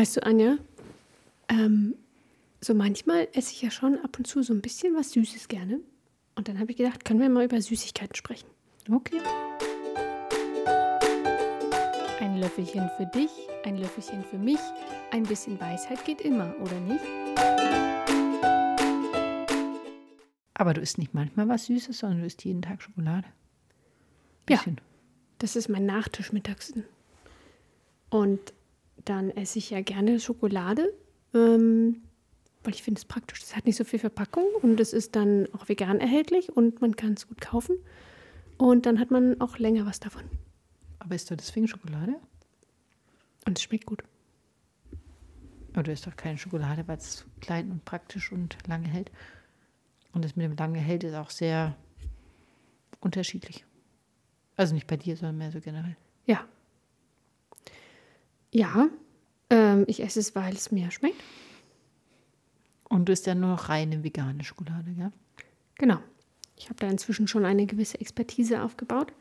Weißt du, Anja, ähm, so manchmal esse ich ja schon ab und zu so ein bisschen was Süßes gerne. Und dann habe ich gedacht, können wir mal über Süßigkeiten sprechen. Okay. Ein Löffelchen für dich, ein Löffelchen für mich. Ein bisschen Weisheit geht immer, oder nicht? Aber du isst nicht manchmal was Süßes, sondern du isst jeden Tag Schokolade. Bisschen. Ja. Das ist mein Nachtisch mittags. Und dann esse ich ja gerne Schokolade, ähm, weil ich finde es praktisch. Es hat nicht so viel Verpackung und es ist dann auch vegan erhältlich und man kann es gut kaufen. Und dann hat man auch länger was davon. Aber isst du deswegen Schokolade? Und es schmeckt gut. Aber du isst doch keine Schokolade, weil es klein und praktisch und lange hält. Und das mit dem lange hält ist auch sehr unterschiedlich. Also nicht bei dir, sondern mehr so generell. Ja. Ja, ähm, ich esse es, weil es mir schmeckt. Und du isst ja nur reine vegane Schokolade, ja? Genau. Ich habe da inzwischen schon eine gewisse Expertise aufgebaut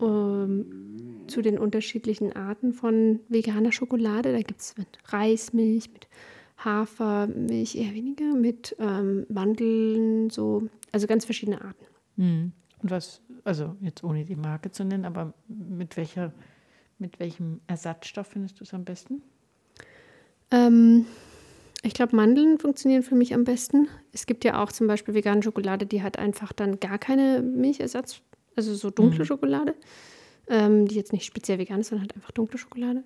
ähm, zu den unterschiedlichen Arten von veganer Schokolade. Da gibt es mit Reismilch, mit Hafermilch eher weniger, mit ähm, Mandeln, so, also ganz verschiedene Arten. Mhm. Und was, also jetzt ohne die Marke zu nennen, aber mit welcher, mit welchem Ersatzstoff findest du es am besten? Ähm, ich glaube, Mandeln funktionieren für mich am besten. Es gibt ja auch zum Beispiel vegane Schokolade, die hat einfach dann gar keine Milchersatz, also so dunkle mhm. Schokolade, ähm, die jetzt nicht speziell vegan ist, sondern halt einfach dunkle Schokolade.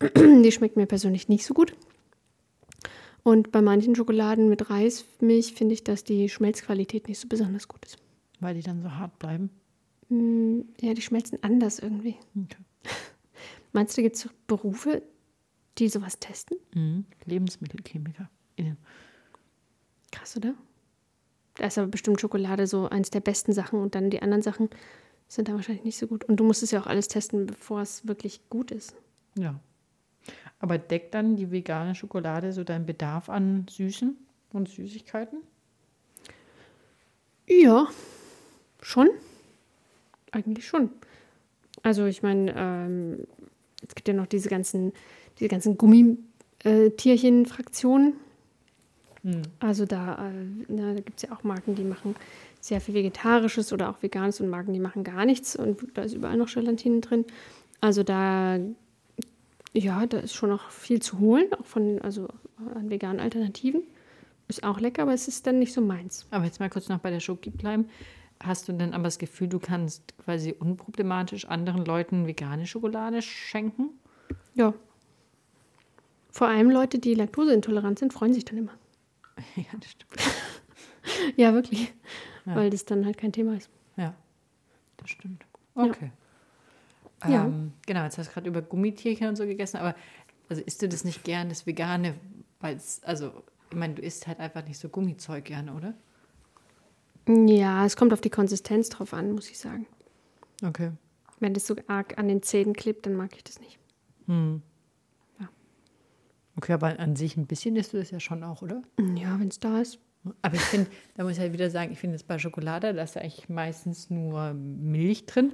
die schmeckt mir persönlich nicht so gut. Und bei manchen Schokoladen mit Reismilch finde ich, dass die Schmelzqualität nicht so besonders gut ist. Weil die dann so hart bleiben? Mm, ja, die schmelzen anders irgendwie. Okay. Meinst du, gibt es Berufe, die sowas testen? Mhm. Lebensmittelchemiker. Krass, oder? Da ist aber bestimmt Schokolade so eins der besten Sachen und dann die anderen Sachen sind da wahrscheinlich nicht so gut. Und du musst es ja auch alles testen, bevor es wirklich gut ist. Ja. Aber deckt dann die vegane Schokolade so deinen Bedarf an Süßen und Süßigkeiten? Ja, schon. Eigentlich schon. Also ich meine, ähm, es gibt ja noch diese ganzen diese ganzen Gummitierchen-Fraktionen. Mhm. Also da, äh, na, da gibt es ja auch Marken, die machen sehr viel Vegetarisches oder auch Veganes und Marken, die machen gar nichts und da ist überall noch Gelatine drin. Also da, ja, da ist schon noch viel zu holen, auch von, also an veganen Alternativen. Ist auch lecker, aber es ist dann nicht so meins. Aber jetzt mal kurz noch bei der Schoki bleiben. Hast du denn aber das Gefühl, du kannst quasi unproblematisch anderen Leuten vegane Schokolade schenken? Ja, vor allem Leute, die laktoseintolerant sind, freuen sich dann immer. Ja, das stimmt. ja, wirklich. Ja. Weil das dann halt kein Thema ist. Ja, das stimmt. Okay. Ja. Ähm, genau, jetzt hast du gerade über Gummitierchen und so gegessen, aber also isst du das nicht gern, das Vegane, weil es, also, ich meine, du isst halt einfach nicht so Gummizeug gerne, oder? Ja, es kommt auf die Konsistenz drauf an, muss ich sagen. Okay. Wenn das so arg an den Zähnen klebt, dann mag ich das nicht. Hm. Okay, aber an sich ein bisschen isst du das ja schon auch, oder? Ja, wenn es da ist. Aber ich finde, da muss ich halt wieder sagen, ich finde es bei Schokolade, da ist ja eigentlich meistens nur Milch drin.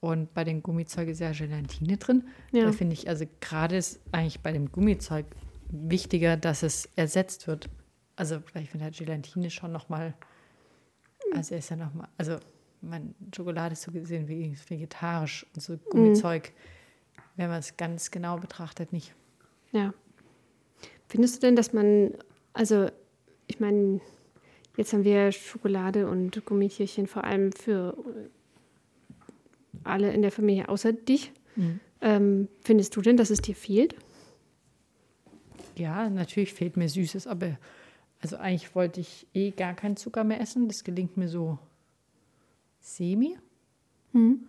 Und bei den Gummizeug ist ja Gelatine drin. Ja. Da finde ich, also gerade ist eigentlich bei dem Gummizeug wichtiger, dass es ersetzt wird. Also, weil ich finde halt Gelatine schon nochmal, also ist ja nochmal, also mein Schokolade ist so gesehen wie vegetarisch und so Gummizeug, mhm. wenn man es ganz genau betrachtet, nicht. Ja. Findest du denn, dass man, also ich meine, jetzt haben wir Schokolade und Gummitierchen vor allem für alle in der Familie außer dich. Mhm. Ähm, findest du denn, dass es dir fehlt? Ja, natürlich fehlt mir Süßes, aber also eigentlich wollte ich eh gar keinen Zucker mehr essen. Das gelingt mir so semi. Mhm.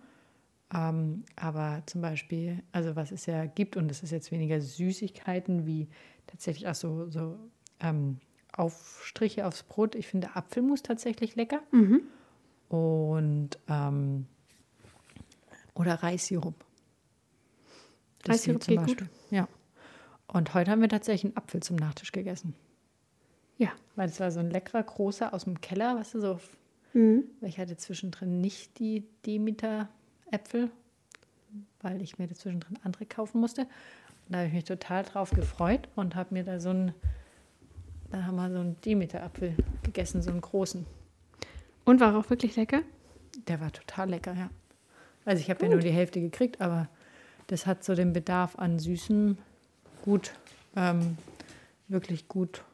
Ähm, aber zum Beispiel, also was es ja gibt, und es ist jetzt weniger Süßigkeiten wie tatsächlich auch so, so ähm, Aufstriche aufs Brot. Ich finde Apfelmus tatsächlich lecker. Mhm. Und ähm, oder Reissirup. Das Reissirup zum Beispiel. Gut. Ja. Und heute haben wir tatsächlich einen Apfel zum Nachtisch gegessen. Ja. Weil es war so ein leckerer, großer aus dem Keller, weißt du, so. Mhm. Weil ich hatte zwischendrin nicht die Demeter-Äpfel, weil ich mir zwischendrin andere kaufen musste. Da habe ich mich total drauf gefreut und habe mir da so einen, da haben wir so einen Demeter-Apfel gegessen, so einen großen. Und war auch wirklich lecker? Der war total lecker, ja. Also ich habe ja nur die Hälfte gekriegt, aber das hat so den Bedarf an Süßem gut, ähm, wirklich gut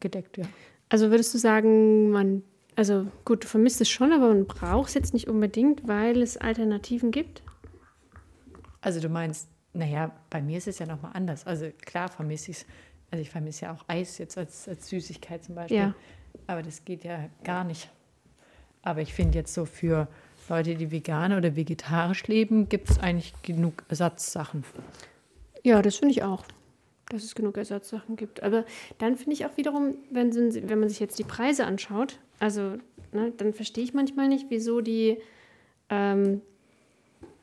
gedeckt, ja. Also würdest du sagen, man, also gut, du vermisst es schon, aber man braucht es jetzt nicht unbedingt, weil es Alternativen gibt? Also du meinst, naja, bei mir ist es ja nochmal anders. Also klar vermisse ich es. Also ich vermisse ja auch Eis jetzt als, als Süßigkeit zum Beispiel. Ja. Aber das geht ja gar nicht. Aber ich finde jetzt so für Leute, die vegan oder vegetarisch leben, gibt es eigentlich genug Ersatzsachen. Ja, das finde ich auch, dass es genug Ersatzsachen gibt. Aber dann finde ich auch wiederum, wenn, wenn man sich jetzt die Preise anschaut, also ne, dann verstehe ich manchmal nicht, wieso die ähm,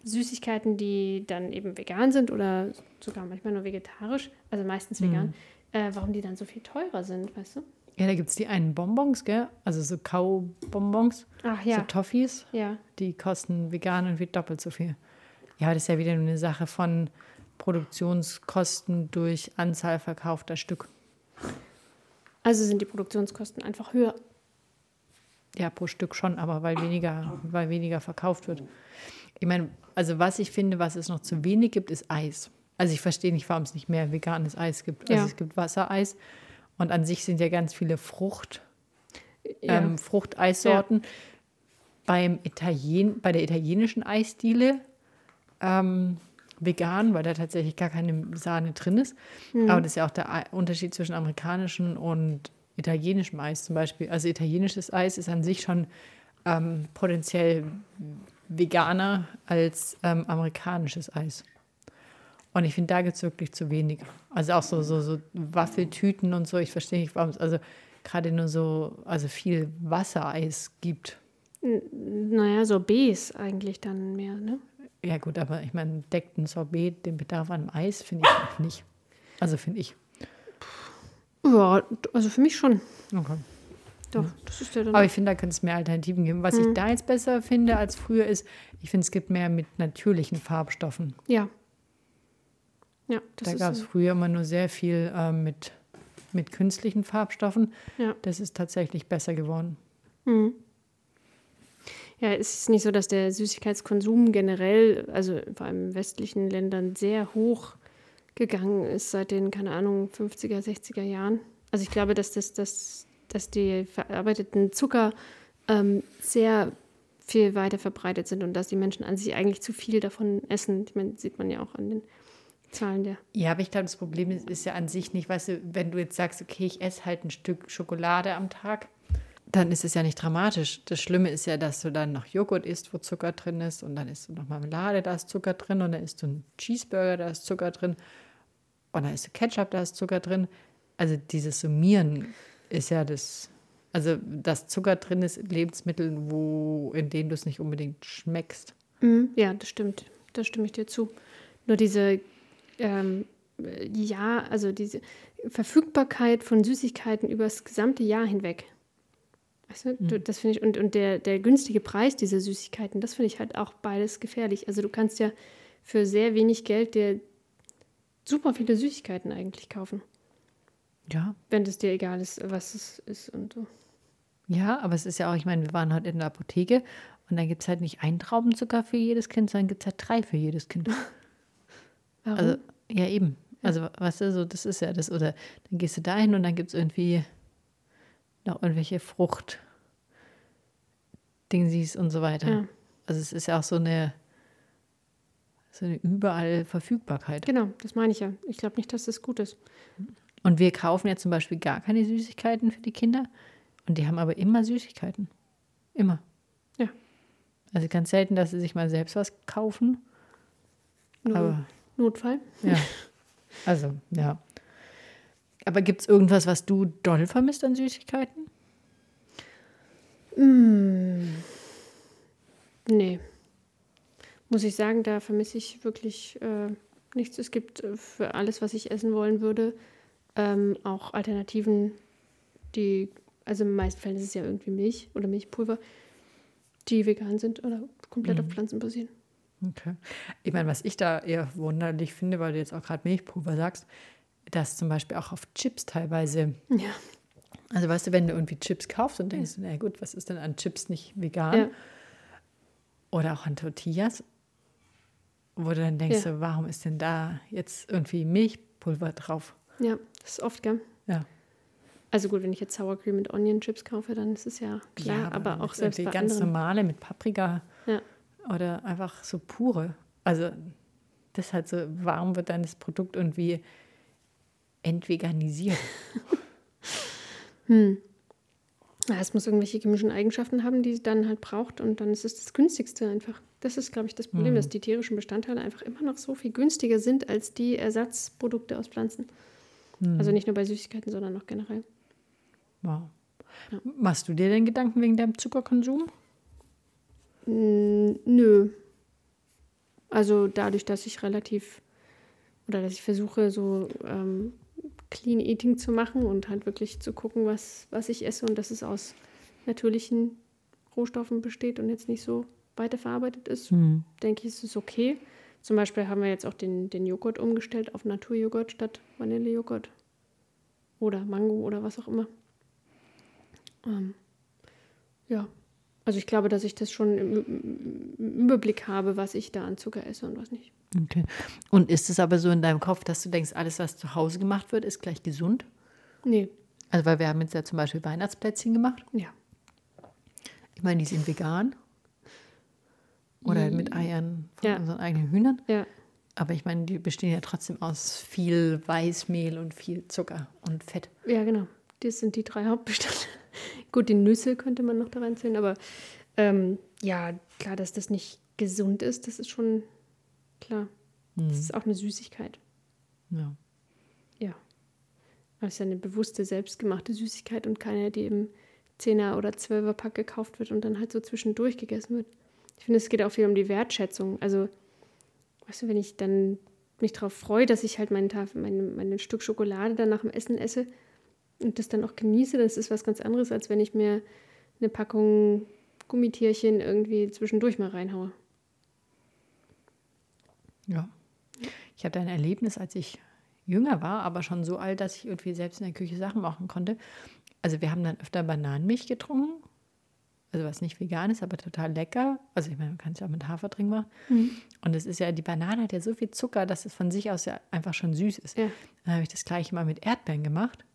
Süßigkeiten, die dann eben vegan sind oder sogar manchmal nur vegetarisch, also meistens vegan, mhm. äh, warum die dann so viel teurer sind, weißt du? Ja, da gibt es die einen Bonbons, gell? Also so Kaubonbons. Ach ja. So Toffees. Ja. Die kosten vegan und wie doppelt so viel. Ja, das ist ja wieder eine Sache von Produktionskosten durch Anzahl verkaufter Stück. Also sind die Produktionskosten einfach höher. Ja, pro Stück schon, aber weil weniger, weil weniger verkauft wird. Ich meine, also was ich finde, was es noch zu wenig gibt, ist Eis. Also ich verstehe nicht, warum es nicht mehr veganes Eis gibt. Also Ja. es gibt Wassereis und an sich sind ja ganz viele Frucht, Ja. ähm, Fruchteissorten. Beim Italien, bei der italienischen Eisdiele ähm, vegan, weil da tatsächlich gar keine Sahne drin ist. Aber das ist ja auch der Unterschied zwischen amerikanischem und italienischem Eis zum Beispiel. Also italienisches Eis ist an sich schon ähm, potenziell veganer als ähm, amerikanisches Eis. Und ich finde, da gibt es wirklich zu wenig. Also auch so, so, so Waffeltüten und so. Ich verstehe nicht, warum es also gerade nur so, also viel Wassereis gibt. Naja, Sorbets eigentlich dann mehr, ne? Ja gut, aber ich meine, deckt ein Sorbet den Bedarf an Eis, finde ich auch nicht. Also finde ich. Ja, also für mich schon. Okay. Doch, das ist ja dann. Aber ich finde, da könnte es mehr Alternativen geben. Was ich da jetzt besser finde als früher ist, ich finde, es gibt mehr mit natürlichen Farbstoffen. ja. Ja, das da gab es früher immer nur sehr viel ähm, mit, mit künstlichen Farbstoffen. Ja. Das ist tatsächlich besser geworden. Ja, es ist nicht so, dass der Süßigkeitskonsum generell, also vor allem in westlichen Ländern, sehr hoch gegangen ist seit den, keine Ahnung, 50er, 60er Jahren. Also ich glaube, dass, das, dass, dass die verarbeiteten Zucker ähm, sehr viel weiter verbreitet sind und dass die Menschen an sich eigentlich zu viel davon essen. Ich meine, sieht man ja auch an den Zahlen der. Ja, aber ich glaube, das Problem ist, ist ja an sich nicht, weißt du, wenn du jetzt sagst, okay, ich esse halt ein Stück Schokolade am Tag, dann ist es ja nicht dramatisch. Das Schlimme ist ja, dass du dann noch Joghurt isst, wo Zucker drin ist, und dann isst du noch Marmelade, da ist Zucker drin, und dann isst du einen Cheeseburger, da ist Zucker drin, und dann isst du Ketchup, da ist Zucker drin. Also dieses Summieren ist ja das, also dass Zucker drin ist in Lebensmitteln, wo, in denen du es nicht unbedingt schmeckst. Mhm, ja, das stimmt. Da stimme ich dir zu. Nur diese, ähm, ja, also diese Verfügbarkeit von Süßigkeiten über das gesamte Jahr hinweg. Weißt du, du das finde ich, und, und der, der günstige Preis dieser Süßigkeiten, das finde ich halt auch beides gefährlich. Also du kannst ja für sehr wenig Geld dir super viele Süßigkeiten eigentlich kaufen, Ja, wenn es dir egal ist, was es ist und so. Ja, aber es ist ja auch, ich meine, wir waren heute in der Apotheke und dann gibt es halt nicht einen Traubenzucker für jedes Kind, sondern gibt es halt drei für jedes Kind. Warum? Also, ja, eben. Also, weißt du, so, das ist ja das. Oder dann gehst du da hin und dann gibt es irgendwie noch irgendwelche Frucht, Dingsies und so weiter. Ja. Also, es ist ja auch so eine, so eine überall Verfügbarkeit. genau, das meine ich ja. Ich glaube nicht, dass das gut ist. Und wir kaufen ja zum Beispiel gar keine Süßigkeiten für die Kinder. Und die haben aber immer Süßigkeiten. Immer. Ja. Also ganz selten, dass sie sich mal selbst was kaufen. Nur Aber Notfall. ja. Also, ja. Aber gibt es irgendwas, was du doll vermisst an Süßigkeiten? Nee. Muss ich sagen, da vermisse ich wirklich äh, nichts. Es gibt äh, für alles, was ich essen wollen würde, ähm, auch Alternativen, die, also in den meisten Fällen ist es ja irgendwie Milch oder Milchpulver, die vegan sind oder komplett auf Pflanzen basieren. Okay. Ich meine, was ich da eher wunderlich finde, weil du jetzt auch gerade Milchpulver sagst, dass zum Beispiel auch auf Chips teilweise. Ja. Also weißt du, wenn du irgendwie Chips kaufst und denkst, na gut, was ist denn an Chips nicht vegan? Ja. Oder auch an Tortillas, wo du dann denkst, Ja. so, warum ist denn da jetzt irgendwie Milchpulver drauf? Ja, das ist oft, gell? Ja. Also gut, wenn ich jetzt Sour Cream mit Onion Chips kaufe, dann ist es ja klar, aber, wenn auch selbst bei ganz anderen. normale mit Paprika Ja. oder einfach so pure. Also das ist halt so, warum wird dann das Produkt irgendwie entveganisiert? Ja, es muss irgendwelche chemischen Eigenschaften haben, die es dann halt braucht und dann ist es das günstigste einfach. Das ist, glaube ich, das Problem, dass die tierischen Bestandteile einfach immer noch so viel günstiger sind als die Ersatzprodukte aus Pflanzen. Also nicht nur bei Süßigkeiten, sondern auch generell. Wow. Machst du dir denn Gedanken wegen deinem Zuckerkonsum? Mm, Nö. Also dadurch, dass ich relativ oder dass ich versuche, so ähm, Clean Eating zu machen und halt wirklich zu gucken, was, was ich esse und dass es aus natürlichen Rohstoffen besteht und jetzt nicht so weiterverarbeitet ist, denke ich, ist es okay. Zum Beispiel haben wir jetzt auch den, den Joghurt umgestellt auf Naturjoghurt statt Vanillejoghurt. Oder Mango oder was auch immer. Ähm, ja, also ich glaube, dass ich das schon im, Überblick habe, was ich da an Zucker esse und was nicht. Okay. Und ist es aber so in deinem Kopf, dass du denkst, alles, was zu Hause gemacht wird, ist gleich gesund? Nee, Also, weil wir haben jetzt ja zum Beispiel Weihnachtsplätzchen gemacht. ja. Ich meine, die sind vegan. Oder mit Eiern von Ja. unseren eigenen Hühnern. Ja, Aber ich meine, die bestehen ja trotzdem aus viel Weißmehl und viel Zucker und Fett. ja, genau. Das sind die drei Hauptbestandteile. Gut, die Nüsse könnte man noch da reinzählen, aber ähm, ja, klar, dass das nicht gesund ist, das ist schon klar. Das ist auch eine Süßigkeit. Ja. Ja. Es ist ja eine bewusste, selbstgemachte Süßigkeit und keine, die im 10er oder 12er Pack gekauft wird und dann halt so zwischendurch gegessen wird. Ich finde, es geht auch viel um die Wertschätzung. Also, weißt du, wenn ich dann mich darauf freue, dass ich halt meinen Tafel, mein, mein Stück Schokolade dann nach dem Essen esse und das dann auch genieße, das ist was ganz anderes, als wenn ich mir eine Packung Gummitierchen irgendwie zwischendurch mal reinhaue. Ja. Ich hatte ein Erlebnis, als ich jünger war, aber schon so alt, dass ich irgendwie selbst in der Küche Sachen machen konnte. Also wir haben dann öfter Bananenmilch getrunken. Also was nicht vegan ist, aber total lecker. Also ich meine, man kann es ja auch mit Haferdrink machen. Und es ist ja, die Banane hat ja so viel Zucker, dass es von sich aus ja einfach schon süß ist. Ja. Dann habe ich das gleiche mal mit Erdbeeren gemacht.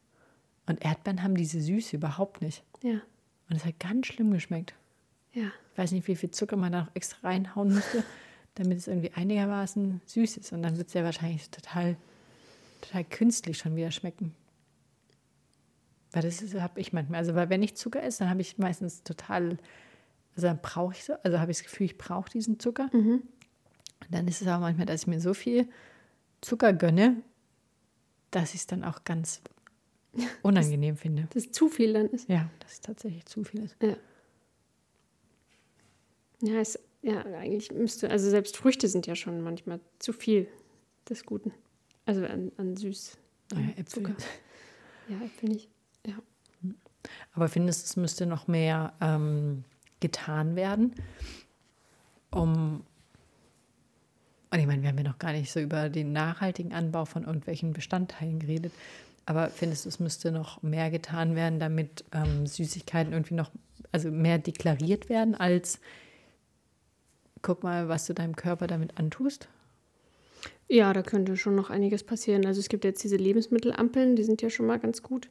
Und Erdbeeren haben diese Süße überhaupt nicht. Ja, Und es hat ganz schlimm geschmeckt. ja. Ich weiß nicht, wie viel Zucker man da noch extra reinhauen müsste, damit es irgendwie einigermaßen süß ist. Und dann wird es ja wahrscheinlich total, total künstlich schon wieder schmecken. Weil das habe ich manchmal. Also, weil wenn ich Zucker esse, dann habe ich meistens total, also dann brauche ich so, also habe ich das Gefühl, ich brauche diesen Zucker. Und dann ist es aber manchmal, dass ich mir so viel Zucker gönne, dass ich es dann auch ganz unangenehm finde. Das zu viel dann ist. Ja, dass es tatsächlich zu viel ist. Ja. Ja, es, ja, eigentlich müsste, also selbst Früchte sind ja schon manchmal zu viel des Guten. Also an, an süß. Naja, Äpfel. Zucker. Ja, Äpfel nicht. Ja. Aber findest du, es müsste noch mehr ähm, getan werden, um. Und ich meine, wir haben ja noch gar nicht so über den nachhaltigen Anbau von irgendwelchen Bestandteilen geredet. Aber findest du, es müsste noch mehr getan werden, damit ähm, Süßigkeiten irgendwie noch, also mehr deklariert werden als, guck mal, was du deinem Körper damit antust? ja, da könnte schon noch einiges passieren. Also es gibt jetzt diese Lebensmittelampeln, die sind ja schon mal ganz gut.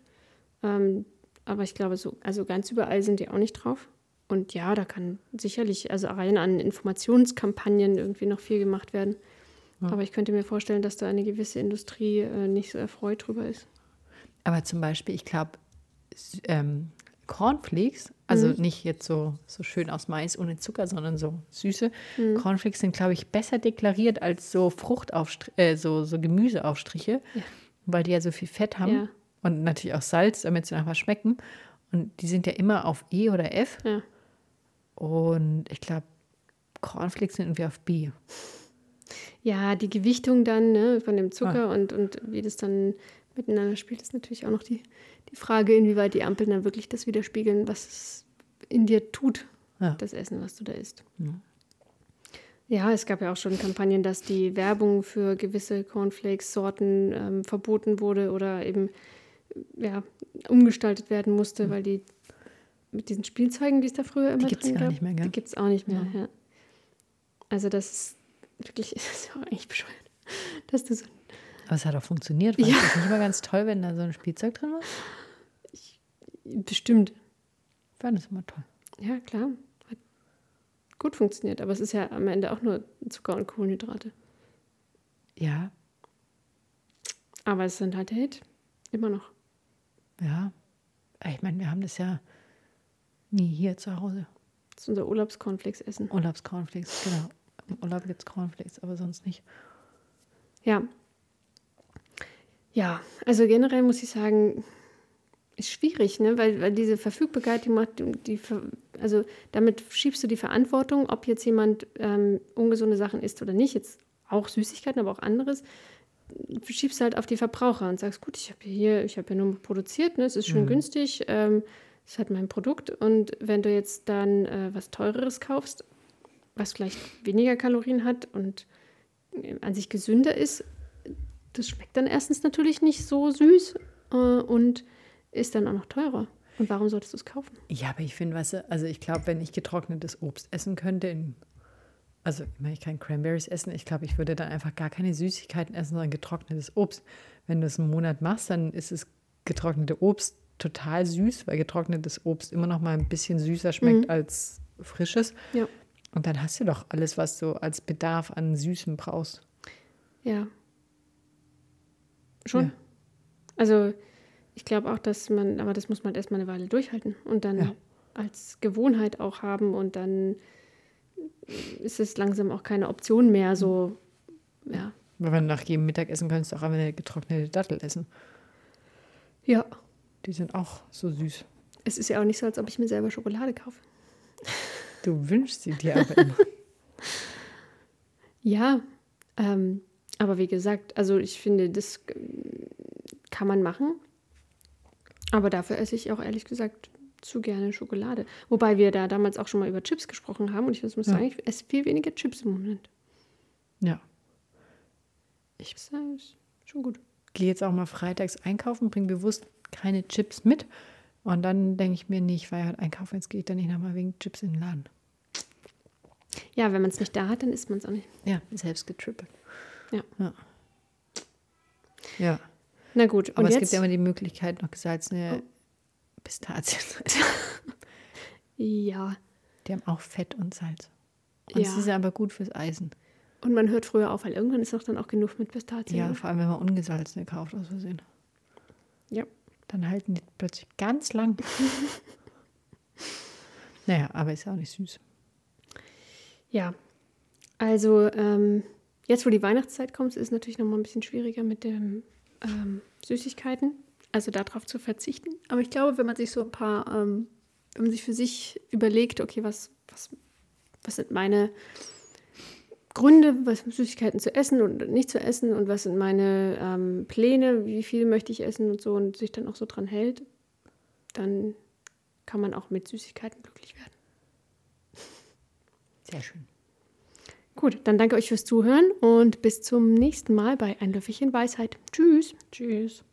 Ähm, aber ich glaube, so, also ganz überall sind die auch nicht drauf. Und ja, da kann sicherlich, also rein an Informationskampagnen irgendwie noch viel gemacht werden. Aber ich könnte mir vorstellen, dass da eine gewisse Industrie äh, nicht so erfreut drüber ist. Aber zum Beispiel, ich glaube, ähm, Cornflakes, also nicht jetzt so, so schön aus Mais ohne Zucker, sondern so süße. Cornflakes sind, glaube ich, besser deklariert als so Fruchtaufstrich, äh, so, so Gemüseaufstriche, Ja. weil die ja so viel Fett haben Ja. und natürlich auch Salz, damit sie nachher schmecken. Und die sind ja immer auf E oder F. Ja. Und ich glaube, Cornflakes sind irgendwie auf B. Ja, die Gewichtung dann ne, von dem Zucker und, und wie das dann miteinander spielt, ist natürlich auch noch die, die Frage, inwieweit die Ampeln dann wirklich das widerspiegeln, was es in dir tut, Ja. das Essen, was du da isst. Ja, es gab ja auch schon Kampagnen, dass die Werbung für gewisse Cornflakes-Sorten ähm, verboten wurde oder eben ja, umgestaltet werden musste, mhm. weil die mit diesen Spielzeugen, die es da früher immer die gibt's drin gar gab, nicht mehr, gell? die gibt es auch nicht mehr. Ja. Ja. Also das ist wirklich, das ist auch eigentlich bescheuert, dass du so aber es hat auch funktioniert. Fand Ja. ich das nicht immer ganz toll, wenn da so ein Spielzeug drin war? bestimmt. Ich fand das immer toll. Ja, klar. Hat gut funktioniert, aber es ist ja am Ende auch nur Zucker und Kohlenhydrate. Ja, Aber es sind halt der Hit. Immer noch. ja. Ich meine, wir haben das ja nie hier zu Hause. Das ist unser Urlaubscornflakes-Essen. Urlaubscornflakes, genau. Im Urlaub gibt es Cornflakes, aber sonst nicht. Ja. Ja, also generell muss ich sagen, ist schwierig, ne? weil, weil diese Verfügbarkeit, die macht, die, also damit schiebst du die Verantwortung, ob jetzt jemand ähm, ungesunde Sachen isst oder nicht, jetzt auch Süßigkeiten, aber auch anderes, schiebst du halt auf die Verbraucher und sagst, gut, ich habe hier, ich habe ja nur produziert, ne? es ist schön günstig, ähm, es halt mein Produkt und wenn du jetzt dann äh, was Teureres kaufst, was vielleicht weniger Kalorien hat und äh, an sich gesünder ist, das schmeckt dann erstens natürlich nicht so süß äh, und ist dann auch noch teurer. Und warum solltest du es kaufen? Ja, aber ich finde, weißt du, also ich glaube, wenn ich getrocknetes Obst essen könnte, in, also ich meine, ich kann Cranberries essen, ich glaube, ich würde dann einfach gar keine Süßigkeiten essen, sondern getrocknetes Obst. Wenn du es einen Monat machst, dann ist es getrocknete Obst total süß, weil getrocknetes Obst immer noch mal ein bisschen süßer schmeckt Mhm. als frisches. Ja. Und dann hast du doch alles, was du als Bedarf an Süßem brauchst. Ja. Schon. Ja. Also ich glaube auch, dass man, aber das muss man erstmal eine Weile durchhalten und dann Ja. als Gewohnheit auch haben und dann ist es langsam auch keine Option mehr, so, ja. Weil wenn du nach jedem Mittagessen kannst du auch eine getrocknete Dattel essen. Ja. Die sind auch so süß. Es ist ja auch nicht so, als ob ich mir selber Schokolade kaufe. Du wünschst sie dir aber immer. Ja, ähm, aber wie gesagt, also ich finde, das äh, kann man machen. Aber dafür esse ich auch ehrlich gesagt zu gerne Schokolade. Wobei wir da damals auch schon mal über Chips gesprochen haben und ich muss Ja. sagen, ich esse viel weniger Chips im Moment. ja. Ich das ist schon gut. gehe jetzt auch mal freitags einkaufen, bringe bewusst keine Chips mit. Und dann denke ich mir, war ja heute einkaufen, jetzt gehe ich dann nicht nochmal wegen Chips in den Laden. Ja, wenn man es nicht da hat, dann isst man es auch nicht. Ja, selbst getrippelt. Ja. Ja. ja. Na gut, Aber es jetzt? gibt ja immer die Möglichkeit, noch gesalzene Pistazien. ja, Die haben auch Fett und Salz. Und Ja. sie sind aber gut fürs Eisen. und man hört früher auf, weil irgendwann ist doch dann auch genug mit Pistazien. Ja, ne? vor allem, wenn man ungesalzene kauft, aus Versehen. ja. Dann halten die plötzlich ganz lang. naja, aber ist ja auch nicht süß. Ja, also ähm, jetzt, wo die Weihnachtszeit kommt, ist es natürlich noch mal ein bisschen schwieriger mit den ähm, Süßigkeiten, also darauf zu verzichten. Aber ich glaube, wenn man sich so ein paar, ähm, wenn man sich für sich überlegt, okay, was, was, was sind meine Gründe, was Süßigkeiten zu essen und nicht zu essen und was sind meine ähm, Pläne, wie viel möchte ich essen und so und sich dann auch so dran hält, dann kann man auch mit Süßigkeiten glücklich werden. Sehr schön. Gut, dann danke euch fürs Zuhören und bis zum nächsten Mal bei Ein Löffelchen Weisheit. Tschüss. Tschüss.